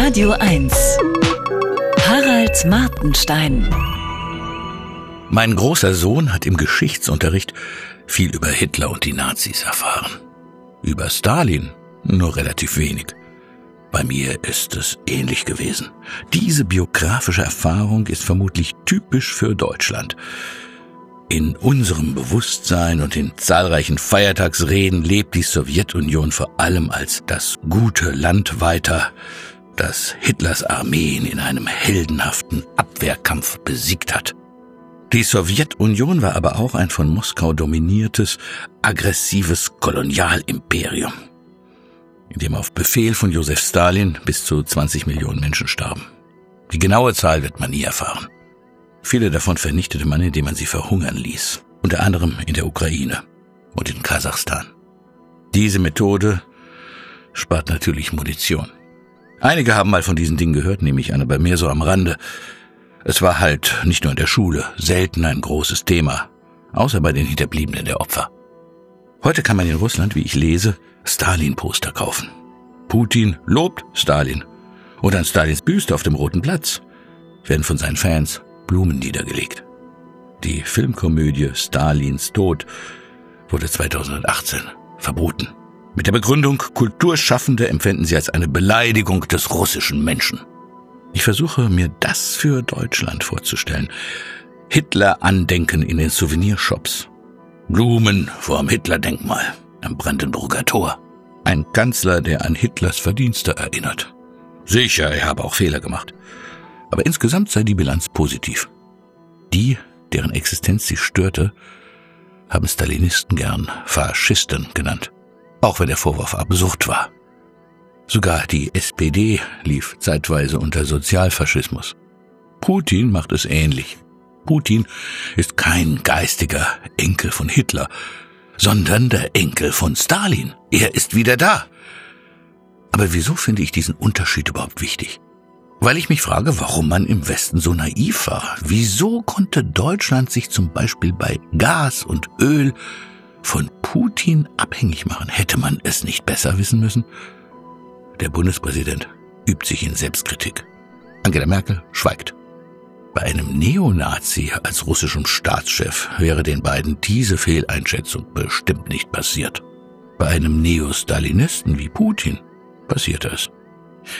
Radio 1. Harald Martenstein. Mein großer Sohn hat im Geschichtsunterricht viel über Hitler und die Nazis erfahren. Über Stalin nur relativ wenig. Bei mir ist es ähnlich gewesen. Diese biografische Erfahrung ist vermutlich typisch für Deutschland. In unserem Bewusstsein und in zahlreichen Feiertagsreden lebt die Sowjetunion vor allem als das gute Land weiter, das Hitlers Armeen in einem heldenhaften Abwehrkampf besiegt hat. Die Sowjetunion war aber auch ein von Moskau dominiertes, aggressives Kolonialimperium, in dem auf Befehl von Josef Stalin bis zu 20 Millionen Menschen starben. Die genaue Zahl wird man nie erfahren. Viele davon vernichtete man, indem man sie verhungern ließ, unter anderem in der Ukraine und in Kasachstan. Diese Methode spart natürlich Munition. Einige haben mal von diesen Dingen gehört, nehme ich an, aber mehr so am Rande. Es war halt nicht nur in der Schule selten ein großes Thema, außer bei den Hinterbliebenen der Opfer. Heute kann man in Russland, wie ich lese, Stalin-Poster kaufen. Putin lobt Stalin. Und an Stalins Büste auf dem Roten Platz werden von seinen Fans Blumen niedergelegt. Die Filmkomödie Stalins Tod wurde 2018 verboten. Mit der Begründung, Kulturschaffende empfinden sie als eine Beleidigung des russischen Menschen. Ich versuche mir das für Deutschland vorzustellen. Hitler-Andenken in den Souvenirshops. Blumen vor dem Hitler-Denkmal am Brandenburger Tor. Ein Kanzler, der an Hitlers Verdienste erinnert. Sicher, er habe auch Fehler gemacht aber insgesamt sei die Bilanz positiv. Die, deren Existenz sie störte, haben Stalinisten gern Faschisten genannt, auch wenn der Vorwurf absurd war. Sogar die SPD lief zeitweise unter Sozialfaschismus. Putin macht es ähnlich. Putin ist kein geistiger Enkel von Hitler, sondern der Enkel von Stalin. Er ist wieder da. Aber wieso finde ich diesen Unterschied überhaupt wichtig? Weil ich mich frage, warum man im Westen so naiv war. Wieso konnte Deutschland sich zum Beispiel bei Gas und Öl von Putin abhängig machen? Hätte man es nicht besser wissen müssen? Der Bundespräsident übt sich in Selbstkritik. Angela Merkel schweigt. Bei einem Neonazi als russischem Staatschef wäre den beiden diese Fehleinschätzung bestimmt nicht passiert. Bei einem Neostalinisten wie Putin passierte es.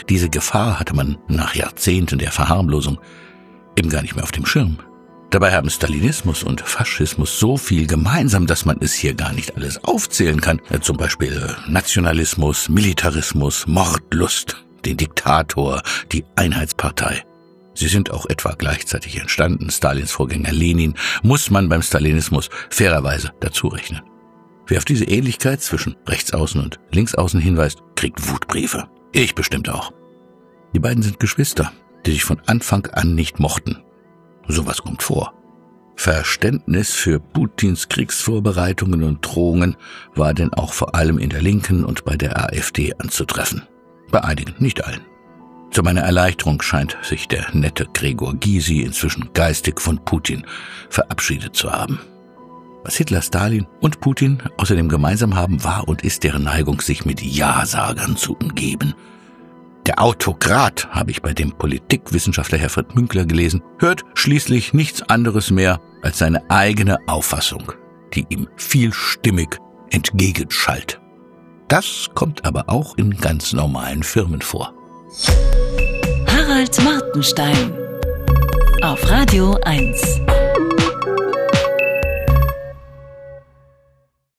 Diese Gefahr hatte man nach Jahrzehnten der Verharmlosung eben gar nicht mehr auf dem Schirm. Dabei haben Stalinismus und Faschismus so viel gemeinsam, dass man es hier gar nicht alles aufzählen kann. Zum Beispiel Nationalismus, Militarismus, Mordlust, den Diktator, die Einheitspartei. Sie sind auch etwa gleichzeitig entstanden. Stalins Vorgänger Lenin muss man beim Stalinismus fairerweise dazu rechnen. Wer auf diese Ähnlichkeit zwischen Rechtsaußen und Linksaußen hinweist, kriegt Wutbriefe. Ich bestimmt auch. Die beiden sind Geschwister, die sich von Anfang an nicht mochten. Sowas kommt vor. Verständnis für Putins Kriegsvorbereitungen und Drohungen war denn auch vor allem in der Linken und bei der AfD anzutreffen. Bei einigen, nicht allen. Zu meiner Erleichterung scheint sich der nette Gregor Gysi inzwischen geistig von Putin verabschiedet zu haben. Was Hitler, Stalin und Putin außerdem gemeinsam haben, war und ist deren Neigung, sich mit Ja-Sagern zu umgeben. Der Autokrat, habe ich bei dem Politikwissenschaftler Herfried Münkler gelesen, hört schließlich nichts anderes mehr als seine eigene Auffassung, die ihm vielstimmig entgegenschallt. Das kommt aber auch in ganz normalen Firmen vor. Harald Martenstein auf Radio 1.